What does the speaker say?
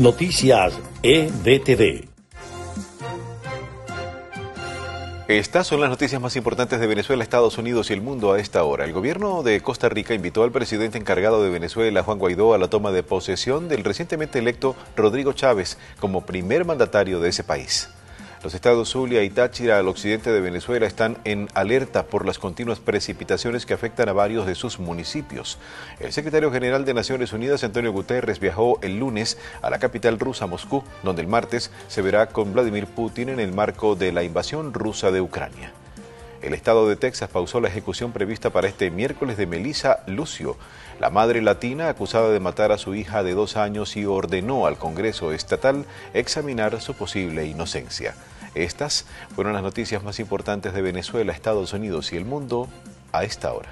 Noticias EBTV. Estas son las noticias más importantes de Venezuela, Estados Unidos y el mundo a esta hora. El gobierno de Costa Rica invitó al presidente encargado de Venezuela, Juan Guaidó, a la toma de posesión del recientemente electo Rodrigo Chávez como primer mandatario de ese país. Los estados Zulia y Táchira al occidente de Venezuela están en alerta por las continuas precipitaciones que afectan a varios de sus municipios. El secretario general de Naciones Unidas, Antonio Guterres, viajó el lunes a la capital rusa, Moscú, donde el martes se verá con Vladimir Putin en el marco de la invasión rusa de Ucrania. El estado de Texas pausó la ejecución prevista para este miércoles de Melissa Lucio, la madre latina acusada de matar a su hija de dos años y ordenó al Congreso estatal examinar su posible inocencia. Estas fueron las noticias más importantes de Venezuela, Estados Unidos y el mundo a esta hora.